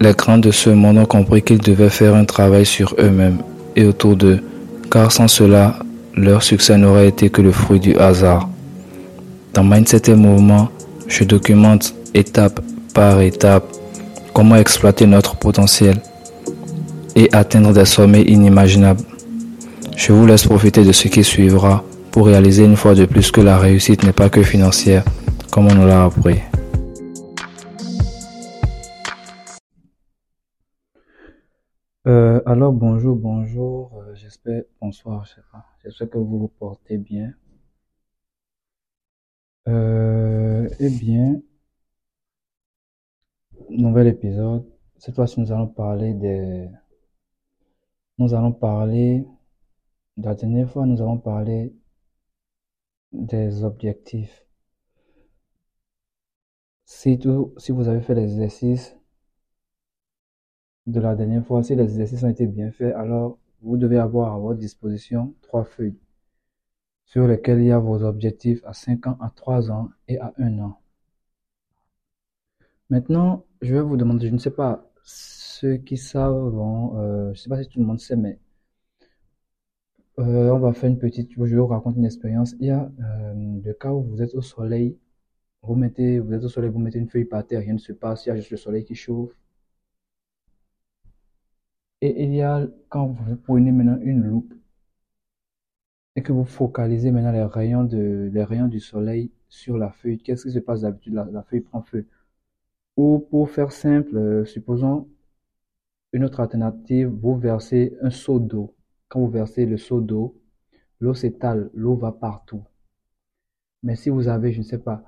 Les grands de ce monde ont compris qu'ils devaient faire un travail sur eux-mêmes et autour d'eux, car sans cela, leur succès n'aurait été que le fruit du hasard. Dans Mindset et Mouvement, je documente étape par étape comment exploiter notre potentiel et atteindre des sommets inimaginables. Je vous laisse profiter de ce qui suivra pour réaliser une fois de plus que la réussite n'est pas que financière, comme on nous l'a appris. Euh, alors bonjour, bonjour, euh, j'espère, bonsoir, je sais pas, j'espère que vous vous portez bien. Euh, eh bien, nouvel épisode. Cette fois-ci, nous allons parler des, nous allons parler, la dernière fois, nous avons parlé des objectifs. Si tout, si vous avez fait l'exercice de la dernière fois, si les exercices ont été bien faits, alors vous devez avoir à votre disposition trois feuilles sur lesquelles il y a vos objectifs à 5 ans, à 3 ans et à 1 an. Maintenant, je vais vous demander, je ne sais pas, ceux qui savent, euh, je ne sais pas si tout le monde sait, mais euh, on va faire une petite, je vous raconter une expérience. Il y a euh, le cas où vous êtes au soleil, vous mettez, vous êtes au soleil, vous mettez une feuille par terre, rien ne se passe, il y a juste le soleil qui chauffe. Et il y a, quand vous prenez maintenant une loupe et que vous focalisez maintenant les rayons, de, les rayons du soleil sur la feuille, qu'est-ce qui se passe d'habitude? La, feuille prend feu. Ou pour faire simple, euh, supposons une autre alternative, vous versez un seau d'eau. Quand vous versez le seau d'eau, l'eau s'étale, l'eau va partout. Mais si vous avez, je ne sais pas,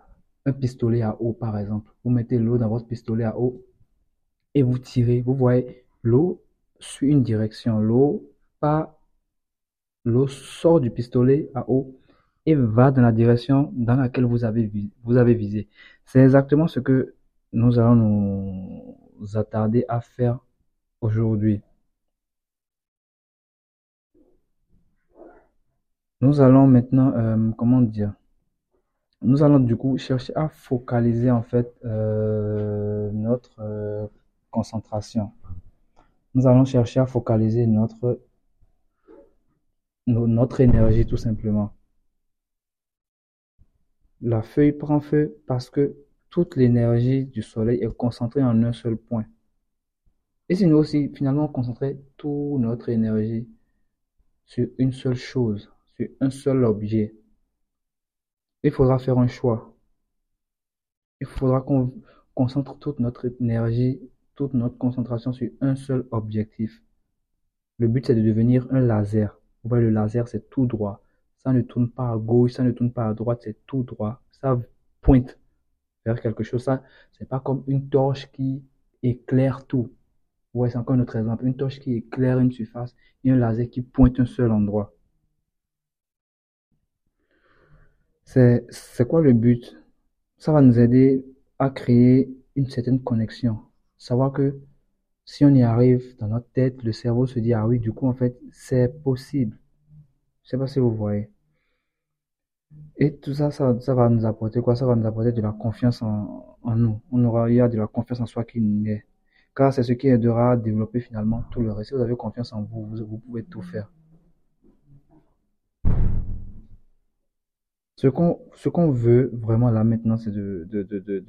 un pistolet à eau par exemple, vous mettez l'eau dans votre pistolet à eau et vous tirez, vous voyez, l'eau suit une direction. L'eau pas l'eau sort du pistolet à eau et va dans la direction dans laquelle vous avez, vous avez visé. C'est exactement ce que nous allons nous attarder à faire aujourd'hui. Nous allons maintenant, euh, comment dire, nous allons du coup chercher à focaliser en fait euh, notre euh, concentration. Nous allons chercher à focaliser notre, notre énergie tout simplement. La feuille prend feu parce que toute l'énergie du soleil est concentrée en un seul point. Et si nous aussi, finalement, concentrer toute notre énergie sur une seule chose, sur un seul objet, il faudra faire un choix. Il faudra qu'on concentre toute notre énergie toute notre concentration sur un seul objectif. Le but, c'est de devenir un laser. Vous voyez, le laser, c'est tout droit. Ça ne tourne pas à gauche, ça ne tourne pas à droite, c'est tout droit. Ça pointe vers quelque chose. Ça, c'est pas comme une torche qui éclaire tout. Vous voyez, c'est encore un autre exemple. Une torche qui éclaire une surface et un laser qui pointe un seul endroit. C'est quoi le but? Ça va nous aider à créer une certaine connexion savoir que si on y arrive dans notre tête, le cerveau se dit, ah oui, du coup, en fait, c'est possible. Je sais pas si vous voyez. Et tout ça, ça, va nous apporter quoi? Ça va nous apporter de la confiance en, nous. On aura, il y a de la confiance en soi qui naît. Car c'est ce qui aidera à développer finalement tout le reste. Si vous avez confiance en vous, vous, pouvez tout faire. Ce qu'on, ce qu'on veut vraiment là maintenant, c'est de, de, de, de,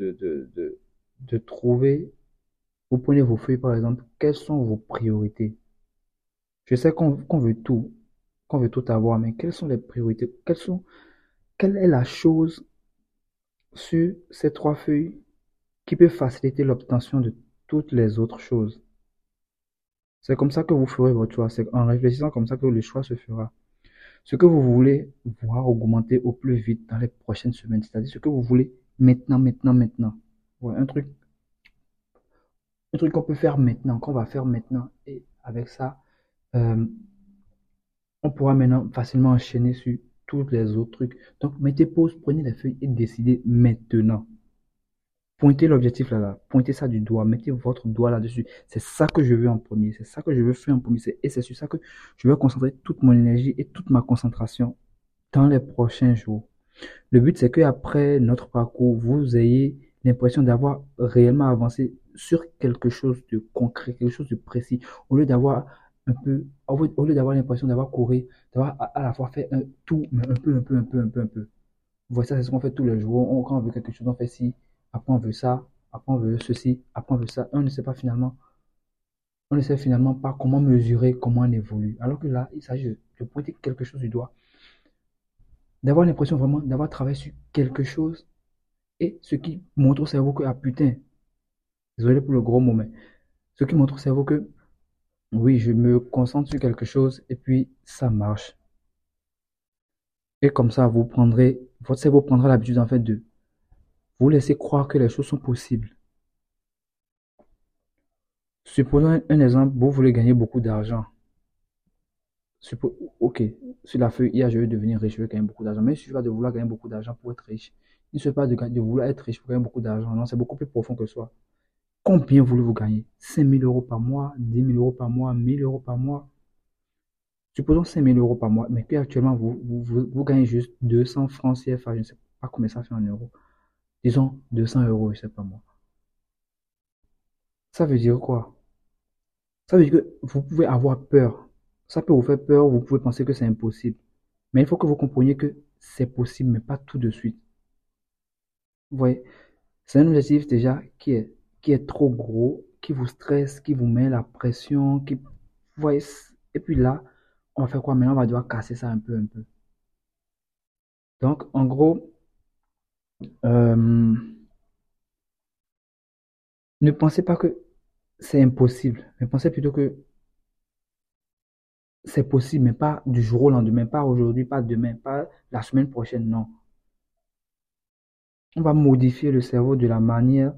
de, de trouver vous prenez vos feuilles, par exemple, quelles sont vos priorités? Je sais qu'on veut tout, qu'on veut tout avoir, mais quelles sont les priorités? Quelles sont, quelle est la chose sur ces trois feuilles qui peut faciliter l'obtention de toutes les autres choses? C'est comme ça que vous ferez votre choix. C'est en réfléchissant comme ça que le choix se fera. Ce que vous voulez voir augmenter au plus vite dans les prochaines semaines, c'est-à-dire ce que vous voulez maintenant, maintenant, maintenant. Un truc truc qu'on peut faire maintenant, qu'on va faire maintenant. Et avec ça, euh, on pourra maintenant facilement enchaîner sur tous les autres trucs. Donc, mettez pause, prenez les feuilles et décidez maintenant. Pointez l'objectif là-là, pointez ça du doigt, mettez votre doigt là-dessus. C'est ça que je veux en premier, c'est ça que je veux faire en premier, et c'est sur ça que je veux concentrer toute mon énergie et toute ma concentration dans les prochains jours. Le but, c'est que après notre parcours, vous ayez l'impression d'avoir réellement avancé sur quelque chose de concret, quelque chose de précis, au lieu d'avoir un peu, au lieu d'avoir l'impression d'avoir couru, d'avoir à, la fois fait un tout, mais un peu, un peu, un peu, un peu, un peu. Vous c'est ce qu'on fait tous les jours. On, quand on veut quelque chose, on fait ci, après on veut ça, après on veut ceci, après on veut ça. on ne sait pas finalement, on ne sait finalement pas comment mesurer, comment on évolue. Alors que là, il s'agit de pointer quelque chose du doigt, d'avoir l'impression vraiment d'avoir travaillé sur quelque chose et ce qui montre au cerveau que, ah putain, désolé pour le gros moment, ce qui montre au cerveau que, oui, je me concentre sur quelque chose et puis ça marche. Et comme ça, vous prendrez, votre cerveau prendra l'habitude en fait de vous laisser croire que les choses sont possibles. Supposons un exemple, vous voulez gagner beaucoup d'argent. Ok, sur la feuille a je veux devenir riche, je veux gagner beaucoup d'argent. Mais il suffit de vouloir gagner beaucoup d'argent pour être riche. Il ne suffit pas de, vouloir être riche pour gagner beaucoup d'argent. Non, c'est beaucoup plus profond que soi. Combien voulez-vous gagner? 5 000 euros par mois, 10 000 euros par mois, 1 000 euros par mois Supposons 5 000 euros par mois, mais que actuellement vous, vous, vous, gagnez juste 200 francs CFA, je ne sais pas combien ça fait en euros. Disons 200 euros, je ne sais pas moi. Ça veut dire quoi? Ça veut dire que vous pouvez avoir peur. Ça peut vous faire peur, vous pouvez penser que c'est impossible. Mais il faut que vous compreniez que c'est possible, mais pas tout de suite. Voyez, c'est un objectif déjà qui est, qui est trop gros, qui vous stresse, qui vous met la pression, qui, vous voyez, et puis là, on va faire quoi maintenant? On va devoir casser ça un peu, un peu. Donc, en gros, euh, ne pensez pas que c'est impossible, mais pensez plutôt que c'est possible, mais pas du jour au lendemain, pas aujourd'hui, pas demain, pas la semaine prochaine, non. On va modifier le cerveau de la manière,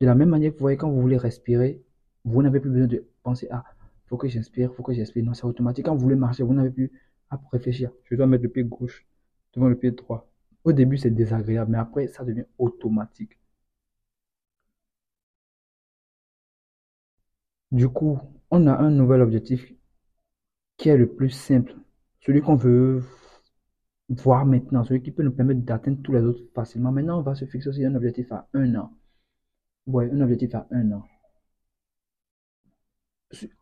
de la même manière que vous voyez quand vous voulez respirer, vous n'avez plus besoin de penser à faut que j'inspire, faut que j'inspire. Non, c'est automatique. Quand vous voulez marcher, vous n'avez plus à réfléchir. Je dois mettre le pied gauche devant le pied droit. Au début, c'est désagréable, mais après, ça devient automatique. Du coup, on a un nouvel objectif qui est le plus simple, celui qu'on veut voir maintenant, celui qui peut nous permettre d'atteindre tous les autres facilement. Maintenant, on va se fixer aussi un objectif à un an. Ouais, un objectif à un an.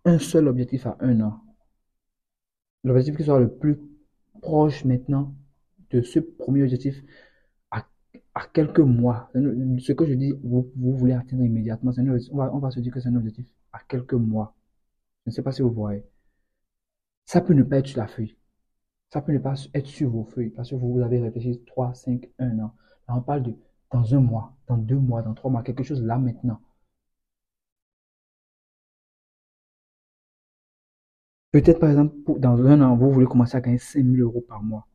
Un seul objectif à un an. L'objectif qui sera le plus proche maintenant de ce premier objectif à, quelques mois. Ce que je dis, vous, voulez atteindre immédiatement. on, va, on va se dire que c'est un objectif à quelques mois. Je ne sais pas si vous voyez. Ça peut ne pas être sur la feuille. Ça peut ne pas être sur vos feuilles parce que vous avez réfléchi 3, 5, 1 an. Là, on parle de dans un mois, dans deux mois, dans trois mois, quelque chose là maintenant. Peut-être par exemple, dans un an, vous voulez commencer à gagner 5000 euros par mois.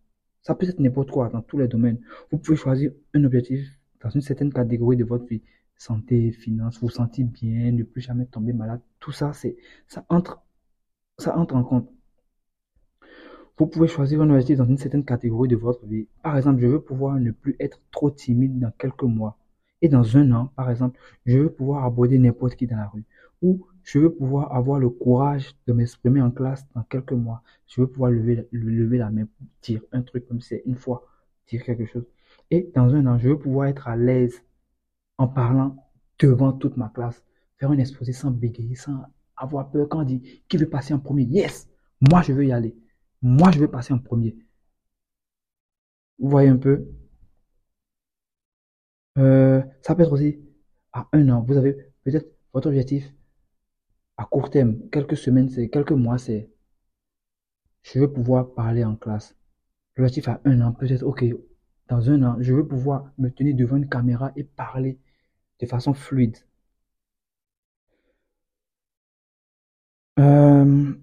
Ça peut être n'importe quoi dans tous les domaines. Vous pouvez choisir un objectif dans une certaine catégorie de votre vie. Santé, finances, vous sentir bien, ne plus jamais tomber malade. Tout ça, c'est, ça entre, ça entre en compte. Vous pouvez choisir un objectif dans une certaine catégorie de votre vie. Par exemple, je veux pouvoir ne plus être trop timide dans quelques mois. Et dans un an, par exemple, je veux pouvoir aborder n'importe qui dans la rue. Ou je veux pouvoir avoir le courage de m'exprimer en classe dans quelques mois. Je veux pouvoir lever, lever la main pour dire un truc comme c'est une fois, dire quelque chose. Et dans un an, je veux pouvoir être à l'aise en parlant devant toute ma classe, faire une exposé sans bégayer, sans avoir peur quand on dit qui veut passer en premier? Yes, moi je veux y aller. Moi je veux passer en premier. Vous voyez un peu euh, Ça peut être aussi à un an. Vous avez peut-être votre objectif à court terme, quelques semaines, c'est quelques mois, c'est je veux pouvoir parler en classe. L'objectif à un an, peut-être, ok, dans un an, je veux pouvoir me tenir devant une caméra et parler de façon fluide. Euh,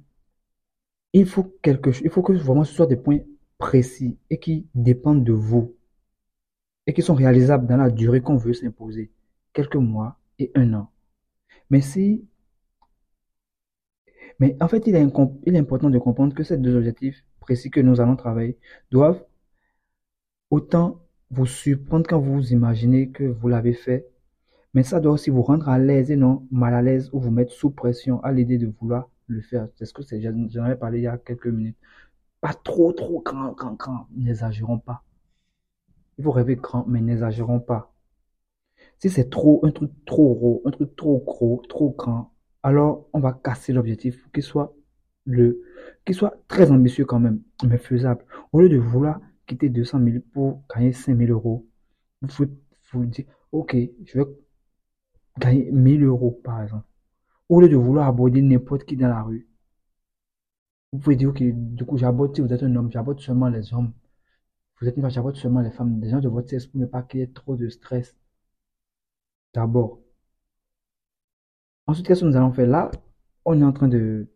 il faut quelque il faut que vraiment ce soit des points précis et qui dépendent de vous et qui sont réalisables dans la durée qu'on veut s'imposer, quelques mois et un an. Mais si mais en fait, il est, il est important de comprendre que ces deux objectifs précis que nous allons travailler doivent autant vous surprendre quand vous imaginez que vous l'avez fait, mais ça doit aussi vous rendre à l'aise et non mal à l'aise ou vous mettre sous pression à l'idée de vouloir le faire. C'est ce que j'en avais parlé il y a quelques minutes. Pas trop, trop grand, grand, grand. N'exagérons pas. Il faut rêver grand, mais n'exagérons pas. Si c'est trop, un truc trop gros, un truc trop gros, trop grand, alors on va casser l'objectif pour qu'il soit le, qu'il soit très ambitieux quand même, mais faisable. Au lieu de vouloir quitter 200 000 pour gagner 5 000 euros, vous pouvez vous dire, ok, je vais gagner 1000 euros par exemple. Au lieu de vouloir aborder n'importe qui dans la rue, vous pouvez dire, ok, du coup, j'aborde, si vous êtes un homme, j'aborde seulement les hommes. Vous êtes une femme, j'aborde seulement les femmes. Des gens de votre sexe pour ne pas qu'il y ait trop de stress. D'abord. Ensuite, qu'est-ce que nous allons faire? Là? On est en train de,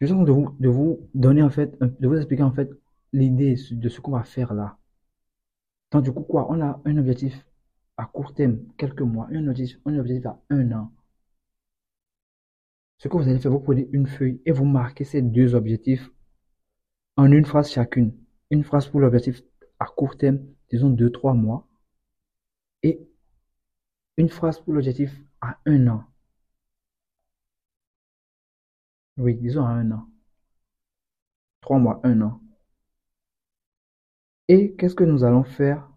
je suis en train de vous, de vous donner en fait, de vous expliquer en fait l'idée de ce qu'on va faire là. Donc du coup quoi, on a un objectif à court terme, quelques mois, un objectif, un objectif à un an. Ce que vous allez faire, vous prenez une feuille et vous marquez ces deux objectifs en une phrase chacune. Une phrase pour l'objectif à court terme, disons deux, trois mois. Et une phrase pour l'objectif à un an. Oui, disons à un an. Trois mois, un an. Et qu'est-ce que nous allons faire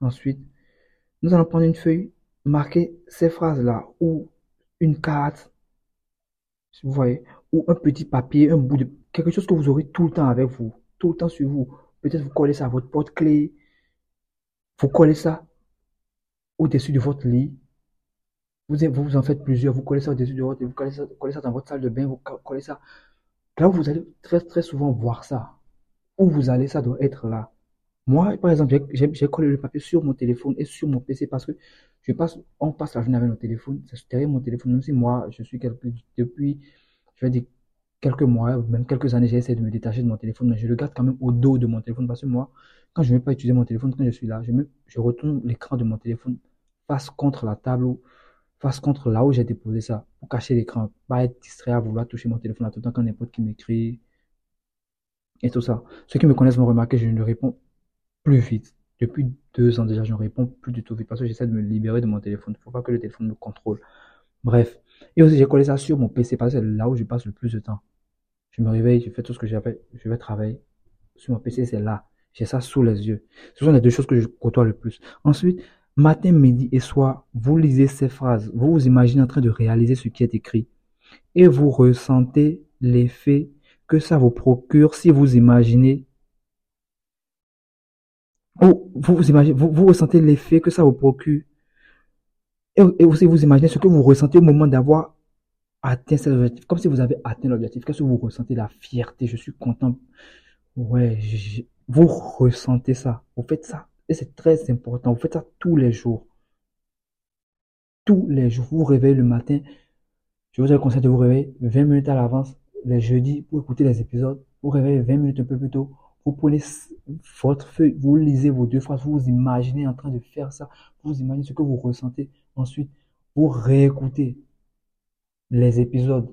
ensuite? Nous allons prendre une feuille, marquer ces phrases-là, ou une carte, vous voyez, ou un petit papier, un bout de quelque chose que vous aurez tout le temps avec vous, tout le temps sur vous. Peut-être vous collez ça à votre porte-clés, vous collez ça au-dessus de votre lit. Vous, vous en faites plusieurs, vous collez ça au-dessus de votre lit, vous collez ça dans votre salle de bain, vous collez ça. Là où vous allez très très souvent voir ça. Où vous allez, ça doit être là. Moi, par exemple, j'ai collé le papier sur mon téléphone et sur mon PC parce que je passe, on passe la journée avec nos téléphones. C'est derrière mon téléphone, même si moi, je suis quelque, depuis, je vais dire, quelques mois, même quelques années, j'ai essayé de me détacher de mon téléphone, mais je le garde quand même au dos de mon téléphone parce que moi, quand je ne vais pas utiliser mon téléphone, quand je suis là, je, retourne l'écran de mon téléphone face contre la table ou face contre là où j'ai déposé ça pour cacher l'écran, pas être distrait à vouloir toucher mon téléphone à tout temps quand n'importe qui m'écrit et tout ça. Ceux qui me connaissent vont remarquer, je ne réponds plus vite. Depuis deux ans déjà, je réponds plus du tout vite parce que j'essaie de me libérer de mon téléphone. Il ne faut pas que le téléphone me contrôle. Bref. Et aussi, j'ai collé ça sur mon PC parce que c'est là où je passe le plus de temps. Je me réveille, je fais tout ce que j'ai je vais travailler. Sur mon PC, c'est là. J'ai ça sous les yeux. Ce sont les deux choses que je côtoie le plus. Ensuite, matin, midi et soir, vous lisez ces phrases. Vous vous imaginez en train de réaliser ce qui est écrit. Et vous ressentez l'effet que ça vous procure si vous imaginez vous, vous, imaginez, vous, vous ressentez l'effet que ça vous procure. Et, aussi, vous imaginez ce que vous ressentez au moment d'avoir atteint cet objectif. Comme si vous avez atteint l'objectif. Qu'est-ce que vous ressentez? La fierté. Je suis content. Ouais, vous ressentez ça. Vous faites ça. Et c'est très important. Vous faites ça tous les jours. Tous les jours. Vous vous réveillez le matin. Je vous conseille de vous réveiller 20 minutes à l'avance. Les jeudis pour écouter les épisodes. Vous réveillez 20 minutes un peu plus tôt vous prenez votre feuille, vous lisez vos deux phrases, vous vous imaginez en train de faire ça, vous imaginez ce que vous ressentez. Ensuite, vous réécoutez les épisodes.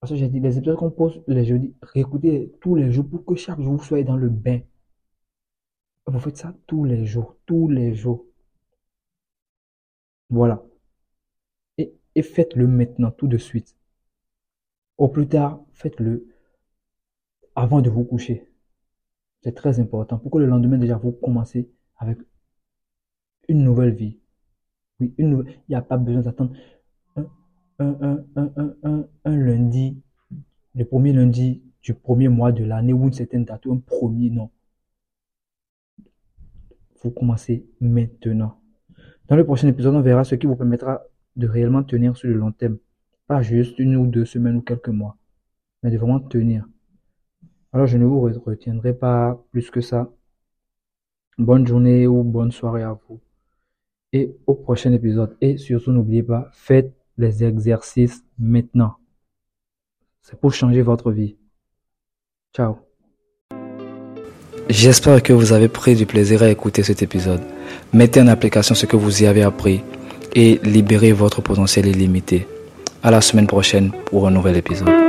Parce que j'ai dit, les épisodes qu'on pose les jeudis, réécoutez tous les jours pour que chaque jour vous soyez dans le bain. Vous faites ça tous les jours, tous les jours. Voilà. Et, et faites-le maintenant, tout de suite. Au plus tard, faites-le avant de vous coucher. C'est très important pour que le lendemain, déjà, vous commencez avec une nouvelle vie? Oui. Il n'y a pas besoin d'attendre un, un, un, un, lundi, le premier lundi du premier mois de l'année ou une certaine date, ou un premier, non. Vous commencez maintenant. Dans le prochain épisode, on verra ce qui vous permettra de réellement tenir sur le long terme. Pas juste une ou deux semaines ou quelques mois, mais de vraiment tenir. Alors je ne vous retiendrai pas plus que ça. Bonne journée ou bonne soirée à vous. Et au prochain épisode. Et surtout n'oubliez pas, faites les exercices maintenant. C'est pour changer votre vie. Ciao. J'espère que vous avez pris du plaisir à écouter cet épisode. Mettez en application ce que vous y avez appris et libérez votre potentiel illimité. À la semaine prochaine pour un nouvel épisode.